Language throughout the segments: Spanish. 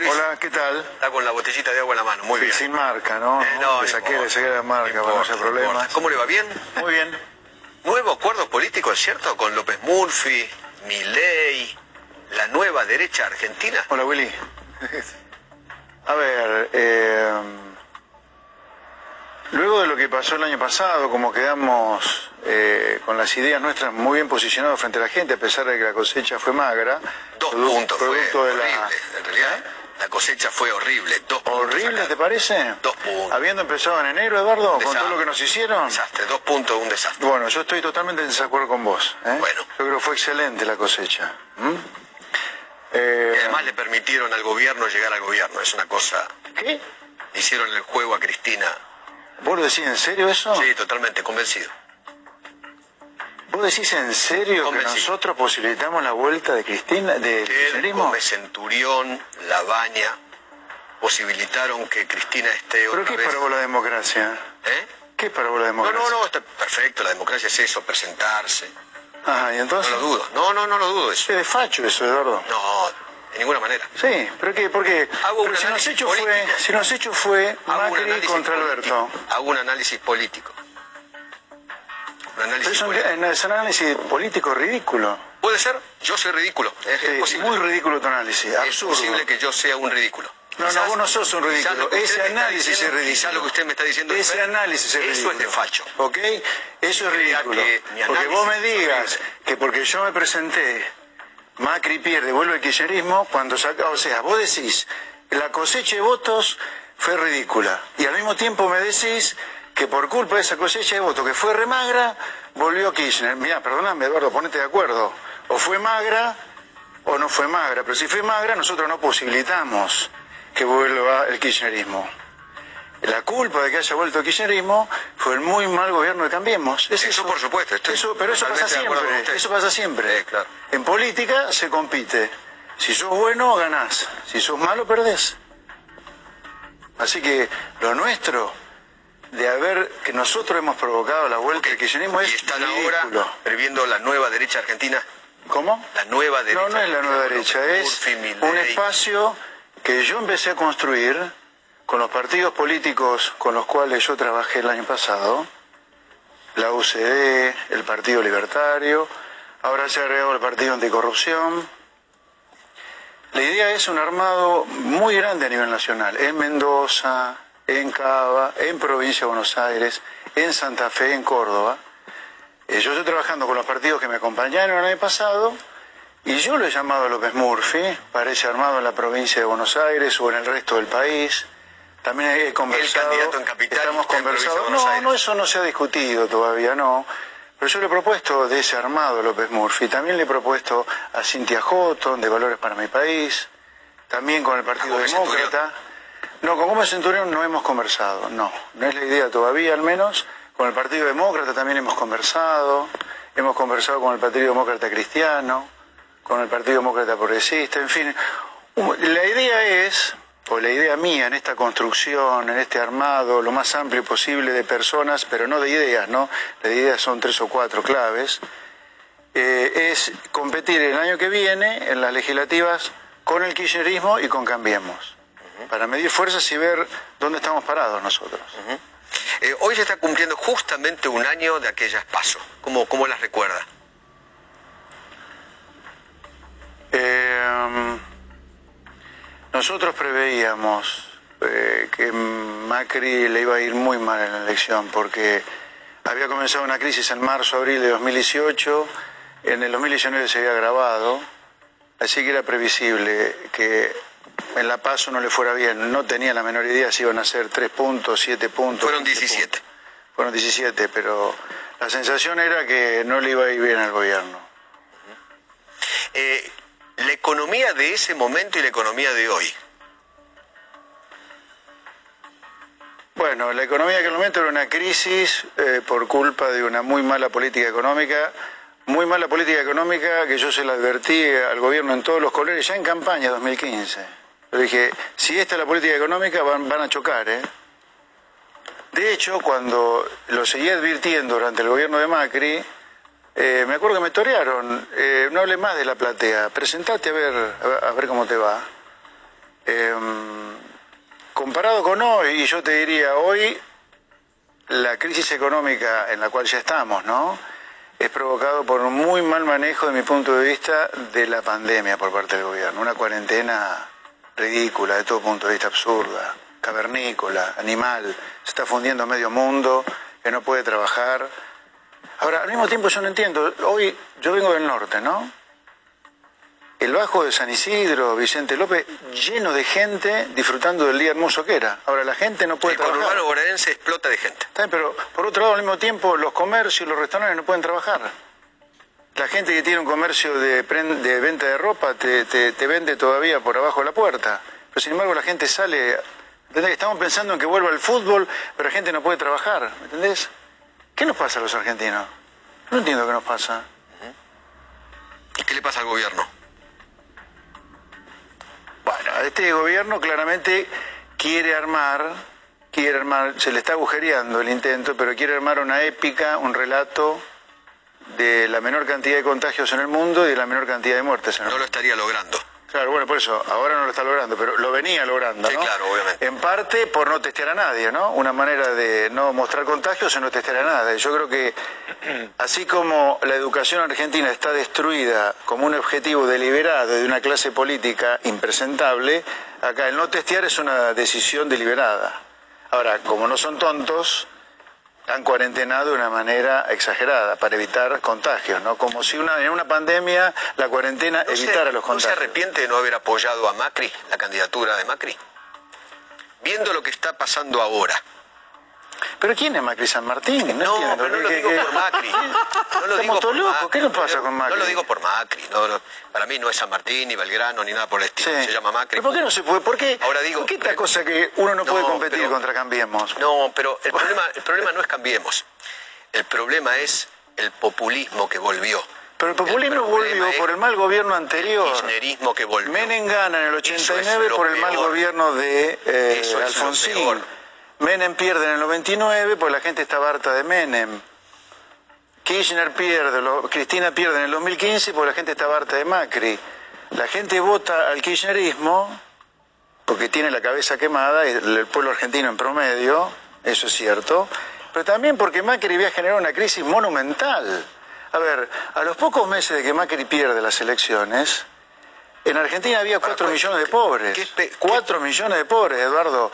Luis? Hola, ¿qué tal? Está con la botellita de agua en la mano. Muy Sí, bien. Sin marca, ¿no? Eh, no, le saqué, le saqué la marca para no problemas. importa. ¿Cómo le va? ¿Bien? Muy bien. Nuevo acuerdo político, ¿es cierto? Con López Murphy, Milei, la nueva derecha argentina. Hola, Willy. A ver, eh, luego de lo que pasó el año pasado, como quedamos eh, con las ideas nuestras muy bien posicionados frente a la gente, a pesar de que la cosecha fue magra, Dos produ- puntos fue producto de horrible. la... En realidad, la cosecha fue horrible. Dos ¿Horrible, te parece? Dos puntos. Habiendo empezado en enero, Eduardo, con todo lo que nos hicieron. Desastre. Dos puntos, un desastre. Bueno, yo estoy totalmente en desacuerdo con vos. ¿eh? Bueno. Yo creo que fue excelente la cosecha. ¿m? Eh, Y además le permitieron al gobierno llegar al gobierno. Es una cosa... ¿Qué? Hicieron el juego a Cristina. ¿Vos lo decís en serio eso? Sí, totalmente convencido. ¿Vos decís en serio que nosotros posibilitamos la vuelta de Cristina, kirchnerismo? Gómez Centurión, La Baña, posibilitaron que Cristina esté ¿Pero otra qué es vez... la democracia? ¿Eh? ¿Qué vos la No, democracia? no, no, está perfecto, la democracia es eso, presentarse. Ajá, ¿y No entonces? lo dudo, no, no, no lo dudo eso. Es de facho eso, Eduardo. No, de ninguna manera. Sí, pero qué, porque pero si los análisis hechos fue, político. si los hechos fue Hago Macri contra político. Alberto. Hago un análisis político. Un Pero análisis es un, político. es un análisis político ridículo. ¿Puede ser? Yo soy ridículo. Es, es posible. muy ridículo tu análisis, es absurdo. posible que yo sea un ridículo. No, no, vos no sos un ridículo. Ese análisis es ridículo. Quizás lo que usted me está diciendo es Ese análisis es ridículo. Eso es de facho. ¿Ok? Eso es ridículo. Porque vos me es digas que porque yo me presenté, Macri pierde, vuelve el kirchnerismo, cuando saca, o sea, vos decís, la cosecha de votos fue ridícula. Y al mismo tiempo me decís que por culpa de esa cosecha de votos que fue remagra, volvió Kirchner. Mira, perdóname, Eduardo, ponete de acuerdo. O fue magra o no fue magra. Pero si fue magra, nosotros no posibilitamos que vuelva el kirchnerismo. La culpa de que haya vuelto el kirchnerismo fue el muy mal gobierno de Cambiemos. Es Eso, por supuesto, Eso- pero eso pasa siempre. Eso pasa siempre. Sí, claro. En política se compite. Si sos bueno, ganás. Si sos malo, perdés. Así que lo nuestro, de haber, que nosotros hemos provocado la vuelta del kirchnerismo, y es están ridículo. ahora previendo la nueva derecha argentina. ¿Cómo? La nueva derecha. No, no es la nueva derecha, es un espacio que yo empecé a construir con los partidos políticos con los cuales yo trabajé el año pasado, la UCD, el Partido Libertario, ahora se ha agregado el Partido Anticorrupción. La idea es un armado muy grande a nivel nacional, en Mendoza, en Cava, en Provincia de Buenos Aires, en Santa Fe, en Córdoba. Eh, yo estoy trabajando con los partidos que me acompañaron el año pasado y yo lo he llamado a López Murphy, parece armado en la provincia de Buenos Aires o en el resto del país. También he conversado. candidato en capital Estamos conversando. No, Aires. no, eso no se ha discutido todavía, no. Pero yo le he propuesto de ese armado a López Murphy. También le he propuesto a Cintia Houghton, de Valores para mi País. También con el Partido Gómez Demócrata. No, con Gómez Centurión no hemos conversado, no. No es la idea todavía, al menos. Con el Partido Demócrata también hemos conversado. Hemos conversado con el Partido Demócrata Cristiano, con el Partido Demócrata Progresista, en fin. La idea es, o la idea mía en esta construcción, en este armado, lo más amplio posible de personas, pero no de ideas, ¿no? Las ideas son tres o cuatro claves, eh, es competir el año que viene en las legislativas con el kirchnerismo y con Cambiemos, para medir fuerzas y ver dónde estamos parados nosotros. Eh, hoy se está cumpliendo justamente un año de aquellas pasos. ¿Cómo, cómo las recuerda? Eh, nosotros preveíamos eh, que Macri le iba a ir muy mal en la elección porque había comenzado una crisis en marzo, abril de 2018, en el 2019 se había agravado, así que era previsible que en La Paso no le fuera bien. No tenía la menor idea si iban a ser 3 puntos, 7 puntos. Fueron 15 17. puntos. Fueron 17, pero La sensación era que no le iba a ir bien al gobierno. Eh, la economía de ese momento y la economía de hoy. Bueno, la economía de aquel momento era una crisis eh, por culpa de una muy mala política económica, muy mala política económica que yo se la advertí al gobierno en todos los colores ya en campaña 2015. Le dije, si esta es la política económica van, van a chocar, ¿eh? De hecho, cuando lo seguí advirtiendo durante el gobierno de Macri, eh, me acuerdo que me torearon, eh, no hable más de la platea, presentate a ver, a ver cómo te va. Em, comparado con hoy, y yo te diría, hoy la crisis económica en la cual ya estamos, ¿no? Es provocado por un muy mal manejo, de mi punto de vista, de la pandemia por parte del gobierno. Una cuarentena ridícula, de todo punto de vista absurda, cavernícola, animal, se está fundiendo medio mundo, que no puede trabajar. Ahora, al mismo tiempo yo no entiendo, hoy yo vengo del norte, ¿no? el Bajo de San Isidro, Vicente López, lleno de gente disfrutando del día hermoso que era. Ahora, la gente no puede El trabajar. conurbano bonaerense explota de gente. Está bien, pero por otro lado, al mismo tiempo, los comercios, los restaurantes no pueden trabajar. La gente que tiene un comercio de, de venta de ropa te, te- te vende todavía por abajo de la puerta. Pero sin embargo, la gente sale. ¿entendés? Estamos pensando en que vuelva el fútbol, pero la gente no puede trabajar. ¿Me entendés? ¿Qué nos pasa a los argentinos? No entiendo qué nos pasa. ¿Y qué le pasa al gobierno? Bueno, este gobierno claramente quiere armar, quiere armar, se le está agujereando el intento, pero quiere armar una épica, un relato de la menor cantidad de contagios en el mundo y de la menor cantidad de muertes en el No lo mundo. estaría logrando. Claro, bueno, por eso, ahora no lo está logrando, pero lo venía logrando, Sí, ¿no? claro, obviamente. En parte por no testear a nadie, ¿no? Una manera de no mostrar contagios es no testear a nadie. Yo creo que así como la educación argentina está destruida como un objetivo deliberado de una clase política impresentable, acá el no testear es una decisión deliberada. Ahora, como no son tontos, han cuarentenado de una manera exagerada para evitar contagios, ¿no? Como si una, en una pandemia la cuarentena ¿No se- evitara los ¿No se contagios. arrepiente de no haber apoyado a Macri, la candidatura de Macri? Viendo lo que está pasando ahora. ¿Pero quién es Macri San Martín? No, No, entiendo. pero no lo ¿Qué- digo qué- por Macri. No lo digo por. Macri. ¿Qué nos pasa con Macri? No lo digo por Macri. No, no. Para mí no es San Martín, ni Belgrano, ni nada por el estilo. Sí. Se llama Macri. ¿Pero por qué no se puede? ¿Por qué, Ahora digo- ¿por qué esta cosa que uno no, puede competir pero- contra Cambiemos? No, pero el problema, el problema no es cambiemos. El problema es el populismo que volvió. Pero el populismo volvió es por el mal gobierno El anterior. kirchnerismo que volvió. Menem gana en el Eso es 89 lo por el mal gobierno de eh, Eso es Alfonsín. Menem pierde en el 99 porque la gente estaba harta de Menem. Kirchner pierde, lo- Cristina pierde en el 2015 porque la gente estaba harta de Macri. La gente vota al kirchnerismo porque tiene la cabeza quemada, el pueblo argentino en promedio, eso es cierto, pero también porque Macri había generado una crisis monumental. A ver, a los pocos meses de que Macri pierde las elecciones, en Argentina había cuatro ¿qué- millones de pobres. qué espe- Cuatro millones de pobres, Eduardo.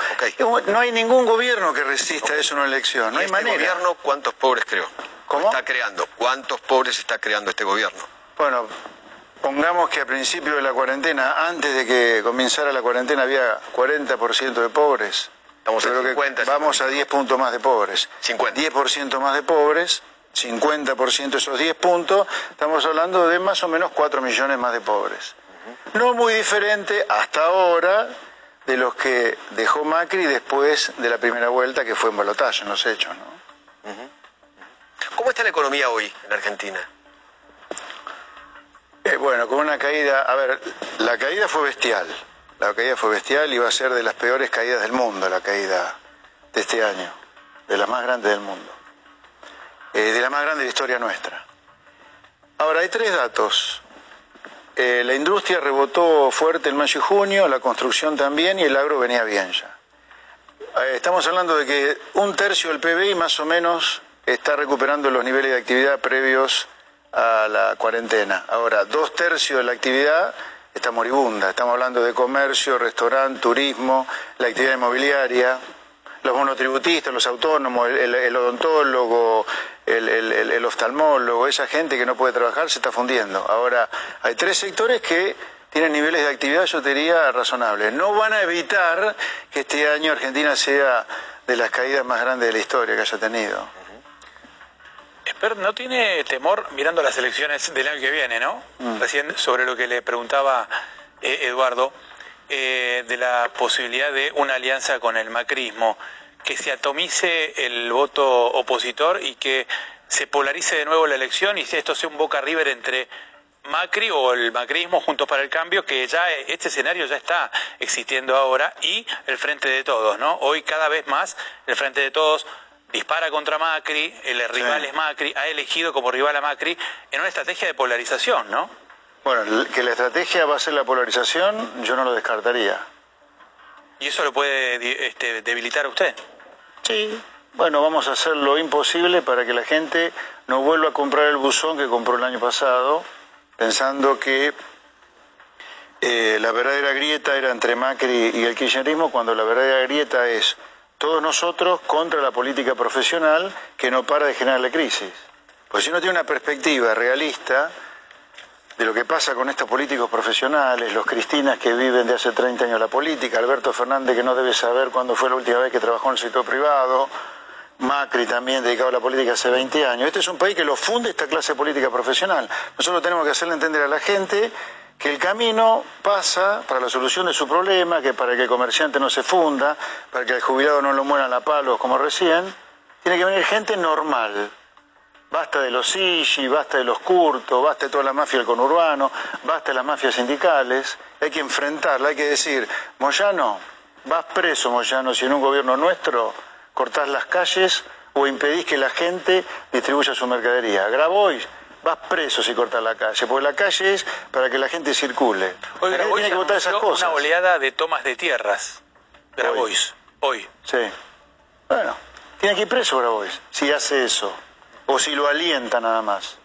No hay ningún gobierno que resista eso en una elección, no ¿Y hay este manera. gobierno cuántos pobres creó? ¿Cómo? Está creando. ¿Cuántos pobres está creando este gobierno? Bueno, pongamos que a principio de la cuarentena, antes de que comenzara la cuarentena, había 40% de pobres. Estamos Yo creo 50, que vamos a 10 puntos más de pobres. 50. 10% más de pobres, 50% de esos 10 puntos, estamos hablando de más o menos 4 millones más de pobres. No muy diferente hasta ahora de los que dejó Macri después de la primera vuelta, que fue en balotaje en los hechos, ¿no? ¿Cómo está la economía hoy en Argentina? Eh, bueno, con una caída, a ver, la caída fue bestial. La caída fue bestial y va a ser de las peores caídas del mundo, la caída de este año, de las más grandes del mundo, Eh, de la más grande de la historia nuestra. Ahora, hay tres datos. Eh, la industria rebotó fuerte en mayo y junio, la construcción también y el agro venía bien ya. Eh, Estamos hablando de que un tercio del PBI más o menos está recuperando los niveles de actividad previos a la cuarentena. Ahora, dos tercios de la actividad está moribunda. Estamos hablando de comercio, restaurante, turismo, la actividad inmobiliaria, los monotributistas, los autónomos, el, el- el odontólogo, el, oftalmólogo, esa gente que no puede trabajar se está fundiendo. Ahora, hay tres sectores que tienen niveles de actividad, yo te diría, razonables. No van a evitar que este año Argentina sea de las caídas más grandes de la historia que haya tenido. Pero no tiene temor mirando las elecciones del año que viene, ¿no? Mm. Recién sobre lo que le preguntaba eh, Eduardo, eh, de la posibilidad de una alianza con el macrismo, que se atomice el voto opositor y que se polarice de nuevo la elección y si esto sea un boca river entre Macri o el macrismo juntos para el cambio, que ya este escenario ya está existiendo ahora, y el Frente de Todos, ¿no? Hoy cada vez más el Frente de Todos dispara contra Macri, el rival es Macri, ha elegido como rival a Macri en una estrategia de polarización, ¿no? Bueno, que la estrategia va a ser la polarización, yo no lo descartaría. ¿Y eso lo puede este, debilitar a usted? Sí, bueno, vamos a hacer lo imposible para que la gente no vuelva a comprar el buzón que compró el año pasado, pensando que eh, la verdadera grieta era entre Macri y el kirchnerismo, cuando la verdadera grieta es todos nosotros contra la política profesional que no para de generarle crisis. Pues si uno tiene una perspectiva realista de lo que pasa con estos políticos profesionales, los cristinas que viven de hace 30 años la política, Alberto Fernández que no debe saber cuándo fue la última vez que trabajó en el sector privado, Macri también dedicado a la política hace 20 años. Este es un país que lo funde esta clase política profesional. Nosotros tenemos que hacerle entender a la gente que el camino pasa para la solución de su problema, que para que el comerciante no se funda, para que el jubilado no lo mueran a palos como recién, tiene que venir gente normal. Basta de los Sigi, basta de los Curto, basta de toda la mafia del conurbano, basta de las mafias sindicales. Hay que enfrentarla, hay que decir, Moyano, vas preso, Moyano, si en un gobierno nuestro cortás las calles o impedís que la gente distribuya su mercadería. Grabois, vas preso si cortas la calle, porque la calle es para que la gente circule. Hoy la gente Grabois tiene que votar esas cosas. una oleada de tomas de tierras. Grabois, hoy. Sí. Bueno, tiene que ir preso Grabois si hace eso. O si lo alienta nada más.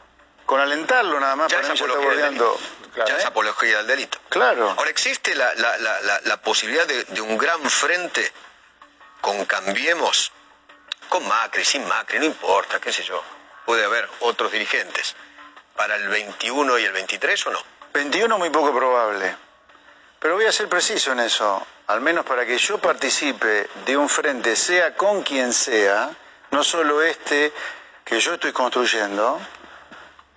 Con alentarlo nada más, Ya para mí ya está bordeando. delito. Claro, Ya es ¿eh? apología del delito. Claro. Ahora, ¿existe la, la- la- la- la posibilidad de, de un gran frente con Cambiemos? Con Macri, sin Macri, no importa, qué sé yo. Puede haber otros dirigentes. ¿Para el 21 y el 23 o no? 21 muy poco probable. Pero voy a ser preciso en eso, al menos para que yo participe de un frente, sea con quien sea, no solo este que yo estoy construyendo,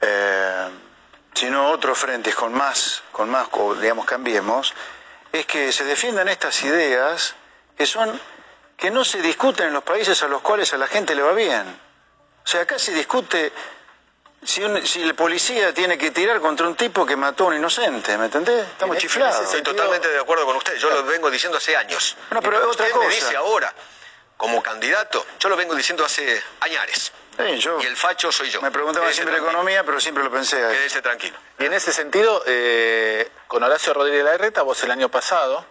eh, sino otros frentes con más, con más, o digamos, cambiemos, es que se defiendan estas ideas que son, que no se discuten en los países a los cuales a la gente le va bien. O sea, acá se discute si, un- si el policía tiene que tirar contra un tipo que mató a un inocente, ¿me entendés? Estamos En- chiflados. Estoy totalmente de acuerdo con usted. Yo lo vengo diciendo hace años. Bueno, pero que otra usted me cosa. dice ahora, como candidato, yo lo vengo diciendo hace añares. Sí, yo Y el facho soy yo. me preguntaba siempre tranquilo. economía, pero siempre lo pensé. Quédese tranquilo. Y en ese sentido, eh, con Horacio Rodríguez Larreta, vos el año pasado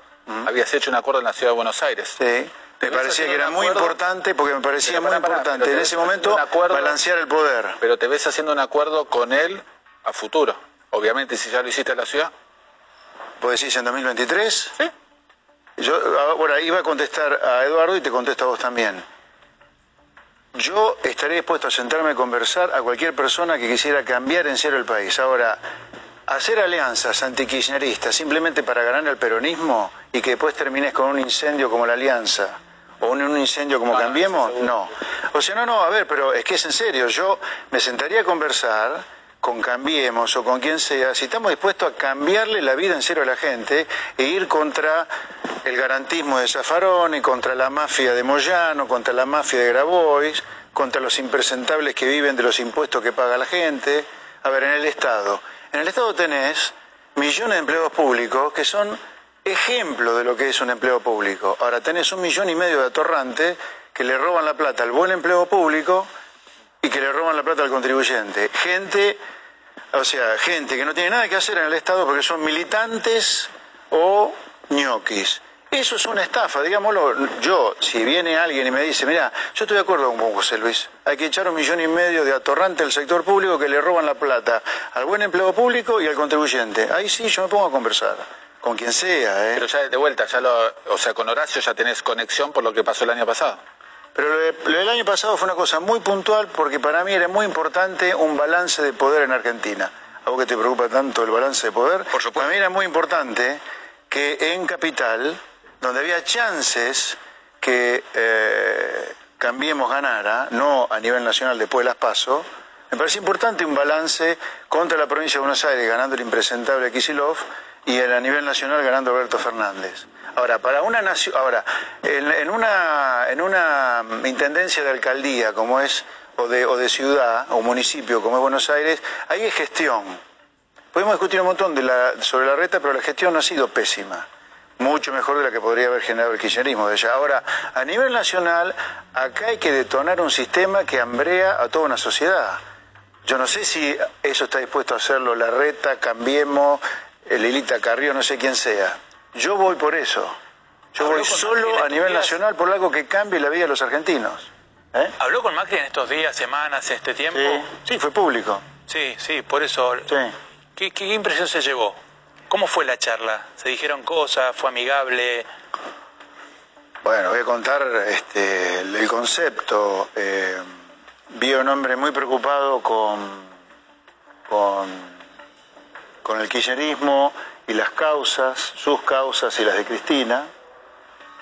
habías hecho un acuerdo en la ciudad de Buenos Aires. Sí. Me parecía que era muy acuerdo. importante, porque me parecía muy importante en ese momento acuerdo- balancear el poder. Pero te ves haciendo un acuerdo con él a futuro. Obviamente, si ya lo hiciste en la ciudad. ¿Vos decís en 2023? Sí. Yo ahora iba a contestar a Eduardo y te contesto a vos también. Yo estaré dispuesto a sentarme a conversar a cualquier persona que quisiera cambiar en serio el país. Ahora, hacer alianzas antikirchneristas simplemente para ganar el peronismo y que después termines con un incendio como la alianza o un, un incendio como Cambiemos, no. O sea, no, no, a ver, pero es que es en serio. Yo me sentaría a conversar con Cambiemos o con quien sea, si estamos dispuestos a cambiarle la vida en serio a la gente e ir contra el garantismo de Zafarón y contra la mafia de Moyano, contra la mafia de Grabois, contra los impresentables que viven de los impuestos que paga la gente. A ver, en el Estado. En el Estado tenés millones de empleados públicos que son ejemplo de lo que es un empleo público. Ahora tenés un millón y medio de atorrantes que le roban la plata al buen empleo público y que le roban la plata al contribuyente. Gente, o sea, gente que no tiene nada que hacer en el Estado porque son militantes o ñoquis. Eso es una estafa, digámoslo. Yo, si viene alguien y me dice, mira, yo estoy de acuerdo con José Luis, hay que echar un millón y medio de atorrante al sector público que le roban la plata al buen empleo público y al contribuyente. Ahí sí, yo me pongo a conversar, con quien sea, ¿eh? Pero ya de vuelta, ya lo, o sea, con Horacio ya tenés conexión por lo que pasó el año pasado. Pero lo, de- lo del año pasado fue una cosa muy puntual porque para mí era muy importante un balance de poder en Argentina. ¿A vos que te preocupa tanto el balance de poder? Por supuesto. Para mí era muy importante que en Capital, donde había chances que eh, Cambiemos ganara, no a nivel nacional después de las PASO, Me parece importante un balance contra la provincia de Buenos Aires, ganando el impresentable Kisilov, y a nivel nacional ganando Alberto Fernández. Ahora, para una nación, ahora, en, una, en una intendencia de alcaldía como es, o de, o de ciudad, o municipio como es Buenos Aires, ahí hay gestión. Podemos discutir un montón de la, sobre la reta, pero la gestión no ha sido pésima mucho mejor de la que podría haber generado el kirchnerismo de ella. Ahora, a nivel nacional, acá hay que detonar un sistema que hambrea a toda una sociedad. Yo no sé si eso está dispuesto a hacerlo la reta, Cambiemos, Lilita Carrillo, no sé quién sea. Yo voy por eso. Yo voy solo a nivel nacional por algo que cambie la vida de los argentinos. ¿Eh? ¿Habló con Macri en estos días, semanas, este tiempo? Sí, fue público. Sí, sí, por eso. Sí. ¿Qué, impresión se llevó? ¿Cómo fue la charla? ¿Se dijeron cosas? ¿Fue amigable? Bueno, voy a contar este, el concepto. Eh, vi a un hombre muy preocupado con, con, con el kirchnerismo y las causas, sus causas y las de Cristina.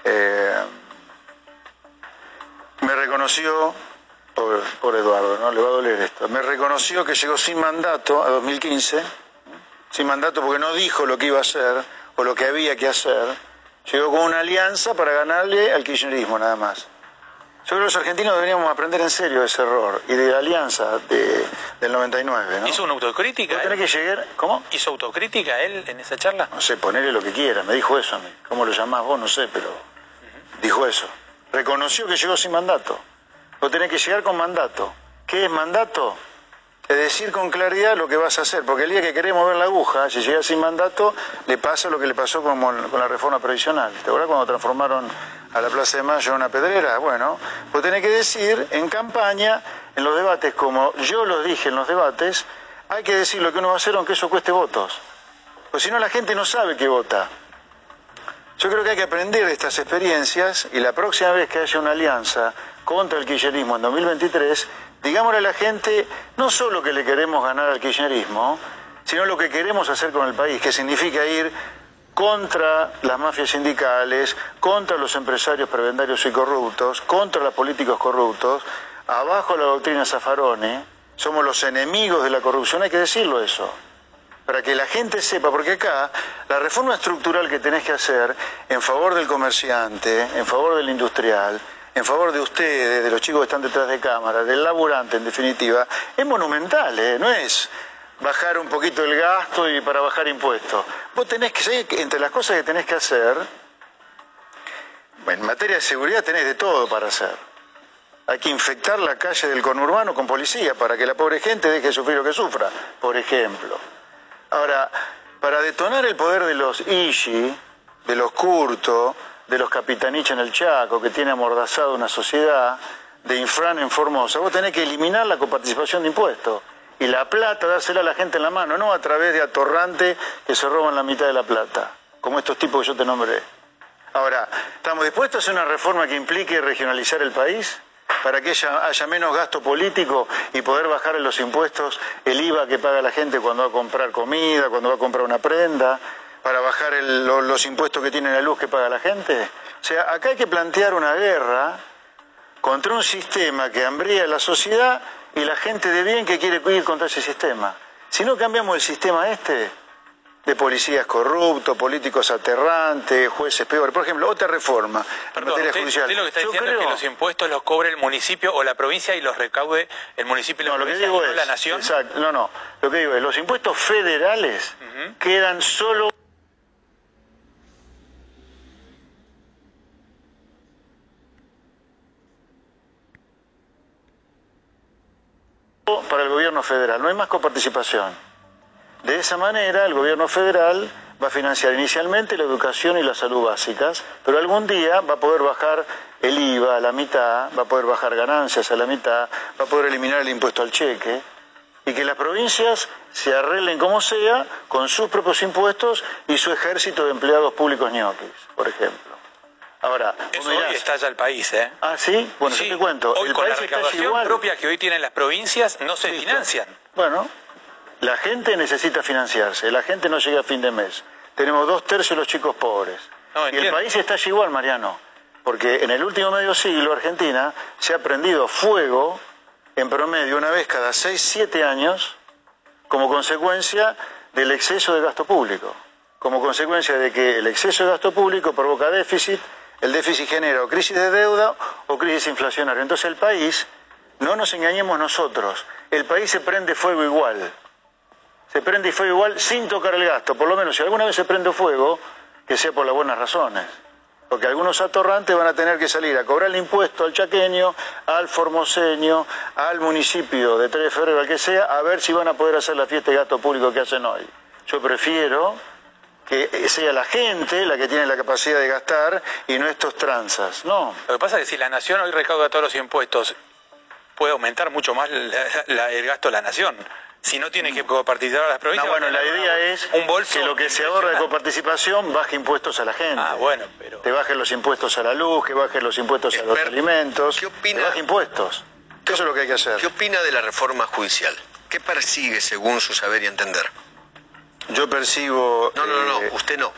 Eh, me reconoció, por, Eduardo, ¿no? Le va a doler esto, me reconoció que llegó sin mandato a 2015, sin mandato porque no dijo lo que iba a hacer o lo que había que hacer, llegó con una alianza para ganarle al kirchnerismo nada más. Yo creo que los argentinos deberíamos aprender en serio ese error y de la alianza de, del 99. ¿no? ¿Hizo una autocrítica? que llegar. ¿Cómo? ¿Hizo autocrítica él en esa charla? No sé, ponerle lo que quiera. Me dijo eso a mí. ¿Cómo lo llamás vos? No sé, pero dijo eso. Reconoció que llegó sin mandato. Vos tenés que llegar con mandato. ¿Qué es mandato? Es decir con claridad lo que vas a hacer, porque el día que queremos ver la aguja, si llega sin mandato, le pasa lo que le pasó con, la reforma previsional. ¿Te acuerdas cuando transformaron a la Plaza de Mayo una pedrera? Bueno, vos tenés que decir en campaña, en los debates, como yo lo dije en los debates, hay que decir lo que uno va a hacer aunque eso cueste votos. Pues si no la gente no sabe qué vota. Yo creo que hay que aprender de estas experiencias y la próxima vez que haya una alianza contra el kirchnerismo en 2023, digámosle a la gente no solo que le queremos ganar al kirchnerismo, sino lo que queremos hacer con el país, que significa ir contra las mafias sindicales, contra los empresarios prebendarios y corruptos, contra los políticos corruptos, abajo la doctrina Zaffaroni, somos los enemigos de la corrupción, hay que decirlo eso, para que la gente sepa, porque acá la reforma estructural que tenés que hacer en favor del comerciante, en favor del industrial, en favor de ustedes, de los chicos que están detrás de cámara, del laburante en definitiva, es monumental, ¿eh? no es bajar un poquito el gasto y para bajar impuestos. Vos tenés que entre las cosas que tenés que hacer, en materia de seguridad tenés de todo para hacer. Hay que infectar la calle del conurbano con policía para que la pobre gente deje de sufrir lo que sufra, por ejemplo. Ahora, para detonar el poder de los Ishi, de los Curto, de los Capitanich en el Chaco, que tiene amordazado una sociedad, de Infran en Formosa, vos tenés que eliminar la coparticipación de impuestos y la plata dársela a la gente en la mano, no a través de atorrante que se roban la mitad de la plata, como estos tipos que yo te nombré. Ahora, ¿estamos dispuestos a hacer una reforma que implique regionalizar el país? Para que haya, menos gasto político y poder bajar en los impuestos el IVA que paga la gente cuando va a comprar comida, cuando va a comprar una prenda, para bajar los impuestos que tiene la luz que paga la gente. O sea, acá hay que plantear una guerra contra un sistema que hambría la sociedad y la gente de bien que quiere ir contra ese sistema. Si no cambiamos el sistema este, de policías corruptos, políticos aterrantes, jueces peores. Por ejemplo, otra reforma en materia judicial. lo que está diciendo es que los impuestos los cobre el municipio o la provincia y los recaude el municipio y la no, provincia lo que digo es, la nación. Exacto, no, no. Lo que digo es, los impuestos federales quedan solo para el gobierno federal, no hay más coparticipación. De esa manera, el gobierno federal va a financiar inicialmente la educación y la salud básicas, pero algún día va a poder bajar el IVA a la mitad, va a poder bajar ganancias a la mitad, va a poder eliminar el impuesto al cheque y que las provincias se arreglen como sea con sus propios impuestos y su ejército de empleados públicos ñoquis, por ejemplo. Ahora, Eso hoy está ya el país, ¿eh? Ah, sí. Bueno, yo te cuento. Hoy con la recaudación propia que hoy tienen las provincias no se financian. Bueno, la gente necesita financiarse. La gente no llega a fin de mes. Tenemos dos tercios de los chicos pobres. y el país está igual, Mariano. Porque en el último medio siglo Argentina se ha prendido fuego en promedio una vez cada 6, 7 años como consecuencia del exceso de gasto público, como consecuencia de que el exceso de gasto público provoca déficit, el déficit genera o crisis de deuda o crisis inflacionaria. Entonces el país, no nos engañemos nosotros, el país se prende fuego igual, se prende fuego igual sin tocar el gasto, por lo menos si alguna vez se prende fuego, que sea por las buenas razones porque algunos atorrantes van a tener que salir a cobrar el impuesto al chaqueño, al formoseño, al municipio de 3 de febrero, al que sea, a ver si van a poder hacer la fiesta de gasto público que hacen hoy. Yo prefiero que sea la gente la que tiene la capacidad de gastar y no estos tranzas. No. Lo que pasa es que si la nación hoy recauda todos los impuestos, puede aumentar mucho más el gasto de la nación si no tiene que coparticipar a las provincias. No, bueno, la idea es un bolso que lo que se ahorra de coparticipación baje impuestos a la gente. Ah, bueno, pero... Te bajen los impuestos a la luz, que bajen los impuestos a los alimentos. ¿Qué opina? baje impuestos. Eso es lo que hay que hacer. ¿Qué opina de la reforma judicial? ¿Qué persigue según su saber y entender? Yo percibo... No, no, no, eh, usted no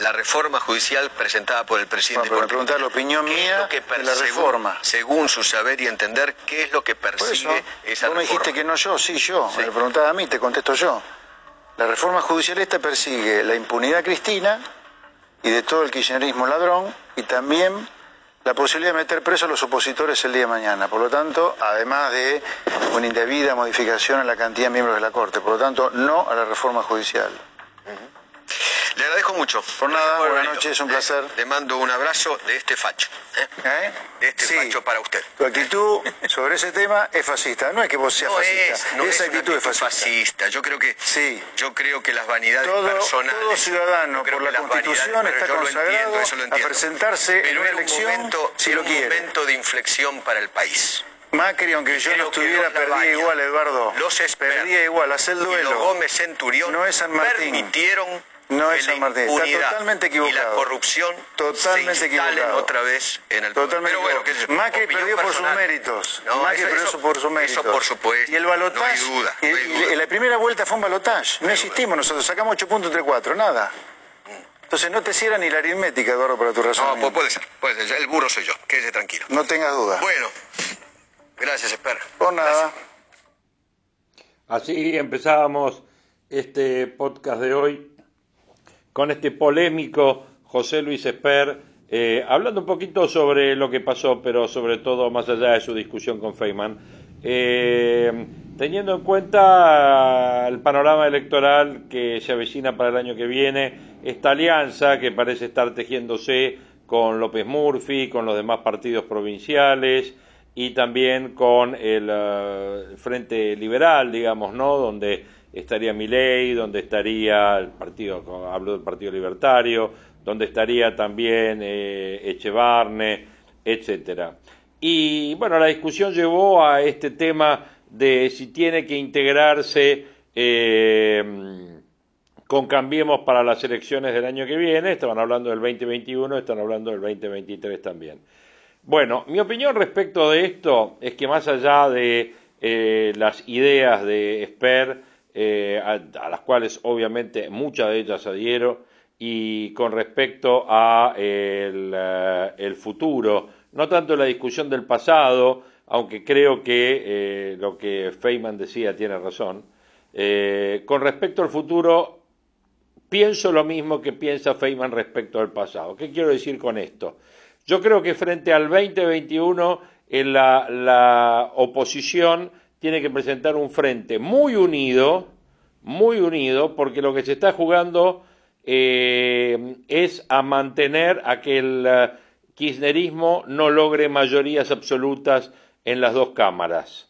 la reforma judicial presentada por el presidente. Para preguntar la opinión mía que de la reforma. Según, su saber y entender, ¿qué es lo que persigue esa reforma? me dijiste que no yo, sí yo. Me preguntaba a mí, te contesto yo. La reforma judicial esta persigue la impunidad cristina y de todo el kirchnerismo ladrón y también la posibilidad de meter presos a los opositores el día de mañana. Por lo tanto, además de una indebida modificación en la cantidad de miembros de la Corte. Por lo tanto, no a la reforma judicial. Le agradezco mucho. Por nada, buenas noches, es un placer. Le mando un abrazo de este facho. ¿eh? ¿Eh? De este facho para usted. Tu actitud sobre ese tema es fascista. No es que vos seas fascista. Es, no Esa actitud es fascista. Yo creo que sí. yo creo que las vanidades personales. Todo ciudadano por la Constitución está consagrado a presentarse en una elección si lo quiere. un momento de inflexión para el país. Macri, aunque yo no estuviera, perdía igual, Eduardo. Los perdía igual, hacer el duelo. Y los Gómez Centurión no es San Martín. permitieron no es San Martín, está totalmente equivocado. Y la corrupción totalmente se equivocado. otra vez en el Totalmente Pero bueno, Macri perdió por sus méritos. Macri perdió por sus méritos. Eso por supuesto. Y el balotaje. No duda, y, la primera vuelta fue un balotaje. No, existimos nosotros, sacamos 8 puntos entre 4, nada. Entonces no te cierra ni la aritmética, Eduardo, para tu razón. No, puede ser, puede ser. El burro soy yo, quédese tranquilo. No tengas duda. Bueno, gracias, Esper. Por nada. Así empezábamos este podcast de hoy con este polémico José Luis Esper, eh, hablando un poquito sobre lo que pasó, pero sobre todo más allá de su discusión con Feynman, eh, teniendo en cuenta el panorama electoral que se avecina para el año que viene, esta alianza que parece estar tejiéndose con López Murphy, con los demás partidos provinciales y también con el eh, Frente Liberal, digamos, ¿no? Donde estaría Milei, donde estaría el partido, hablo del Partido Libertario, donde estaría también eh, Echevarne, etcétera. Y bueno, la discusión llevó a este tema de si tiene que integrarse eh, con Cambiemos para las elecciones del año que viene, estaban hablando del 2021, están hablando del 2023 también. Bueno, mi opinión respecto de esto es que más allá de eh, las ideas de Esper, eh, a, las cuales obviamente muchas de ellas adhiero, y con respecto a el, eh, futuro, no tanto la discusión del pasado, aunque creo que eh, lo que Feynman decía tiene razón, con respecto al futuro, pienso lo mismo que piensa Feynman respecto al pasado. ¿Qué quiero decir con esto? Yo creo que frente al 2021 en la, la oposición tiene que presentar un frente muy unido, muy unido, porque lo que se está jugando eh, es a mantener a que el eh, kirchnerismo no logre mayorías absolutas en las dos cámaras.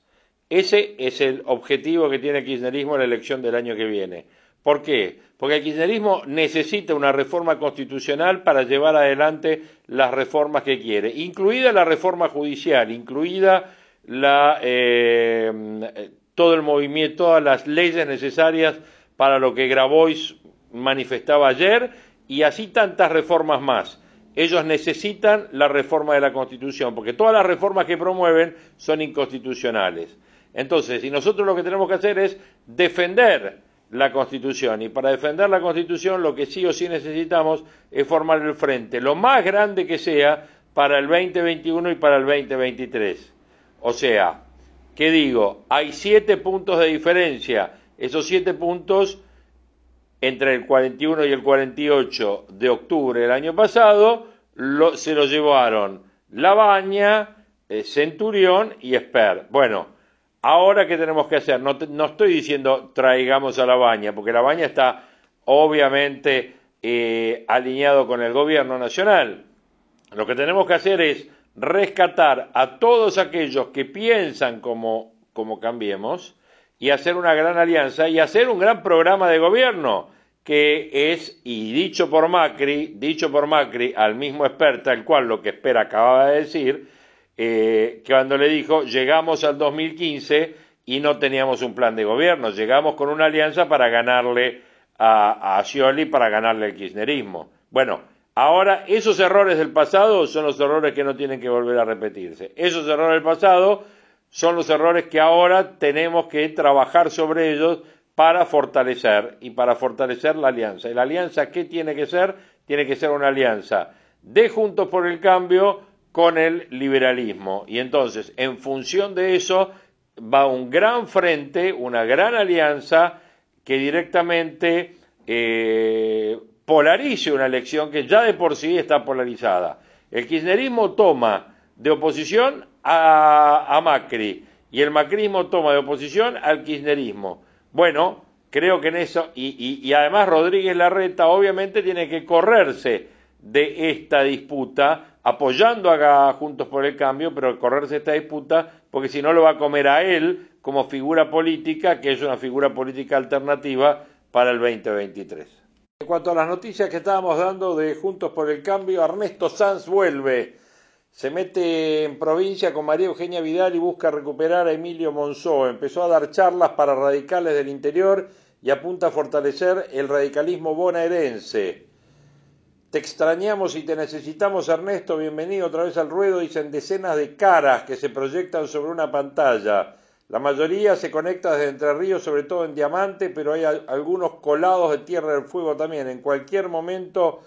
Ese es el objetivo que tiene el kirchnerismo en la elección del año que viene. ¿Por qué? Porque el kirchnerismo necesita una reforma constitucional para llevar adelante las reformas que quiere, incluida la reforma judicial, incluida la, eh, todo el movimiento, todas las leyes necesarias para lo que Grabois manifestaba ayer y así tantas reformas más. Ellos necesitan la reforma de la Constitución, porque todas las reformas que promueven son inconstitucionales. Entonces, y nosotros lo que tenemos que hacer es defender la Constitución. Y para defender la Constitución lo que sí o sí necesitamos es formar el frente, lo más grande que sea, para el 2021 y para el 2023. O sea, ¿Qué digo? Hay siete puntos de diferencia. Esos siete puntos entre el 41 y el 48 de octubre del año pasado se lo llevaron Labaña, eh, Centurión y Esper. Bueno, ahora qué tenemos que hacer? No, no estoy diciendo traigamos a Labaña, porque Labaña está obviamente eh, alineado con el gobierno nacional. Lo que tenemos que hacer es rescatar a todos aquellos que piensan como, como cambiemos y hacer una gran alianza y hacer un gran programa de gobierno que es, y dicho por Macri, dicho por Macri al mismo experta, el cual lo que espera acababa de decir, eh, que cuando le dijo, llegamos al 2015 y no teníamos un plan de gobierno, llegamos con una alianza para ganarle a, a Scioli, para ganarle al kirchnerismo. Bueno, ahora esos errores del pasado son los errores que no tienen que volver a repetirse. Esos errores del pasado son los errores que ahora tenemos que trabajar sobre ellos para fortalecer y para fortalecer la alianza. ¿Y la alianza qué tiene que ser? Tiene que ser una alianza de Juntos por el Cambio con el liberalismo. Y entonces, en función de eso, va un gran frente, una gran alianza que directamente eh, polarice una elección que ya de por sí está polarizada. El kirchnerismo toma de oposición a, a Macri y el macrismo toma de oposición al kirchnerismo. Bueno, creo que en eso, y, además Rodríguez Larreta obviamente tiene que correrse de esta disputa, apoyando a Juntos por el Cambio, pero correrse esta disputa, porque si no lo va a comer a él como figura política, que es una figura política alternativa para el 2023. Cuanto a las noticias que estábamos dando de Juntos por el Cambio, Ernesto Sanz vuelve se mete en provincia con María Eugenia Vidal y busca recuperar a Emilio Monzó. Empezó a dar charlas para radicales del interior y apunta a fortalecer el radicalismo bonaerense. Te extrañamos y te necesitamos, Ernesto. Bienvenido otra vez al ruedo. Dicen decenas de caras que se proyectan sobre una pantalla. La mayoría se conecta desde Entre Ríos, sobre todo en Diamante, pero hay algunos colados de Tierra del Fuego también. En cualquier momento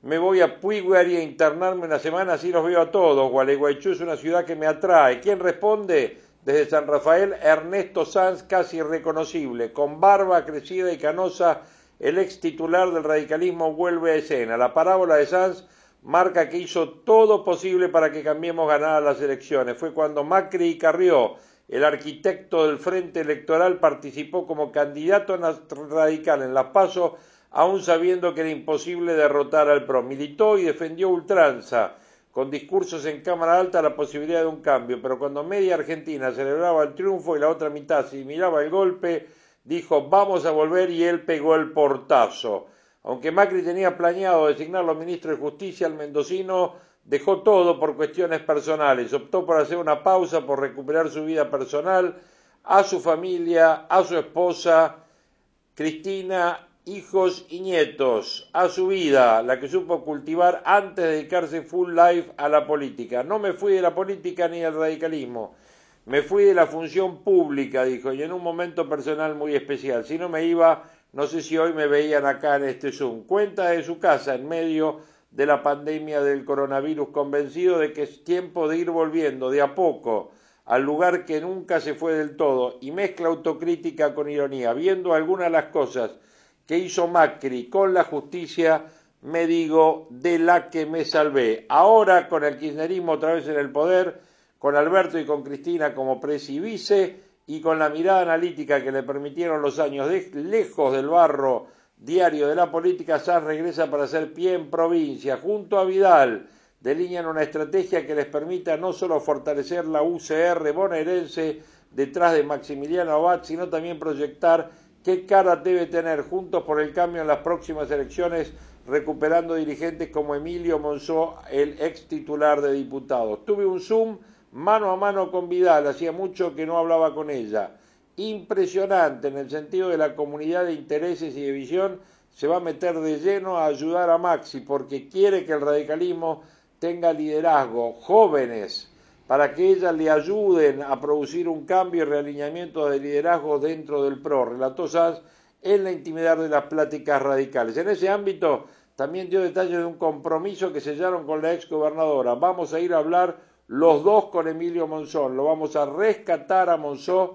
me voy a Puiguari a internarme una semana, así los veo a todos. Gualeguaychú es una ciudad que me atrae. ¿Quién responde? Desde San Rafael, Ernesto Sanz, casi irreconocible. Con barba crecida y canosa, el ex titular del radicalismo vuelve a escena. La parábola de Sanz marca que hizo todo posible para que cambiemos ganadas las elecciones. Fue cuando Macri y Carrió, el arquitecto del Frente Electoral, participó como candidato radical en las PASO aun sabiendo que era imposible derrotar al PRO. Militó y defendió ultranza, con discursos en Cámara Alta la posibilidad de un cambio, pero cuando media Argentina celebraba el triunfo y la otra mitad se miraba el golpe, dijo vamos a volver y él pegó el portazo. Aunque Macri tenía planeado designarlo ministro de Justicia, el mendocino dejó todo por cuestiones personales, optó por hacer una pausa, por recuperar su vida personal, a su familia, a su esposa, Cristina hijos y nietos, a su vida, la que supo cultivar antes de dedicarse full life a la política. No me fui de la política ni del radicalismo, me fui de la función pública, dijo, y en un momento personal muy especial. Si no me iba, no sé si hoy me veían acá en este Zoom. Cuenta de su casa en medio de la pandemia del coronavirus, convencido de que es tiempo de ir volviendo de a poco al lugar que nunca se fue del todo, y mezcla autocrítica con ironía, viendo algunas de las cosas que hizo Macri con la justicia, me digo, de la que me salvé. Ahora con el kirchnerismo otra vez en el poder, con Alberto y con Cristina como presi y y con la mirada analítica que le permitieron los años de, lejos del barro diario de la política, Sanz regresa para hacer pie en provincia, junto a Vidal, delinean una estrategia que les permita no solo fortalecer la UCR bonaerense detrás de Maximiliano Abad, sino también proyectar qué cara debe tener Juntos por el Cambio en las próximas elecciones, recuperando dirigentes como Emilio Monzó, el ex titular de diputados. Tuve un Zoom mano a mano con Vidal, hacía mucho que no hablaba con ella. Impresionante en el sentido de la comunidad de intereses y de visión, se va a meter de lleno a ayudar a Maxi porque quiere que el radicalismo tenga liderazgo, jóvenes, para que ellas le ayuden a producir un cambio y realineamiento de liderazgo dentro del PRO, relató en la intimidad de las pláticas radicales. En ese ámbito también dio detalles de un compromiso que sellaron con la ex gobernadora. Vamos a ir a hablar los dos con Emilio Monzón. Lo vamos a rescatar a Monzón.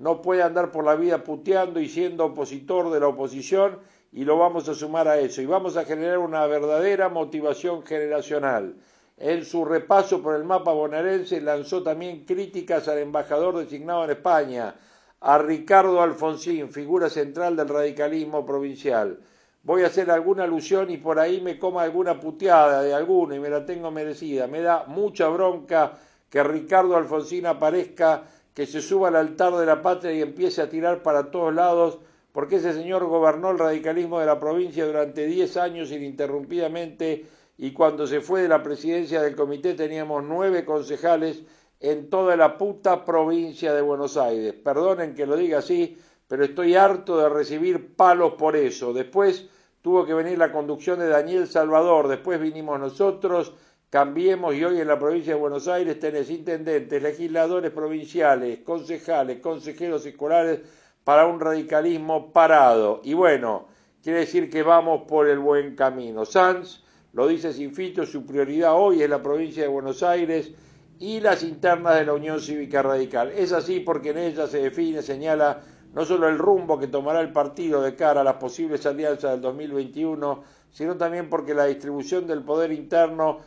No puede andar por la vida puteando y siendo opositor de la oposición y lo vamos a sumar a eso. Y vamos a generar una verdadera motivación generacional. En su repaso por el mapa bonaerense lanzó también críticas al embajador designado en España, a Ricardo Alfonsín, figura central del radicalismo provincial. Voy a hacer alguna alusión y por ahí me coma alguna puteada de alguno y me la tengo merecida. Me da mucha bronca que Ricardo Alfonsín aparezca, que se suba al altar de la patria y empiece a tirar para todos lados, porque ese señor gobernó el radicalismo de la provincia durante diez años ininterrumpidamente y cuando se fue de la presidencia del comité teníamos nueve concejales en toda la puta provincia de Buenos Aires. Perdonen que lo diga así, pero estoy harto de recibir palos por eso. Después tuvo que venir la conducción de Daniel Salvador, después vinimos nosotros, cambiemos y hoy en la provincia de Buenos Aires tenés intendentes, legisladores provinciales, concejales, consejeros escolares para un radicalismo parado. Y bueno, quiere decir que vamos por el buen camino. Sanz lo dice sin filtro, su prioridad hoy es la provincia de Buenos Aires y las internas de la Unión Cívica Radical. Es así porque en ella se define, señala no solo el rumbo que tomará el partido de cara a las posibles alianzas del 2021, sino también porque la distribución del poder interno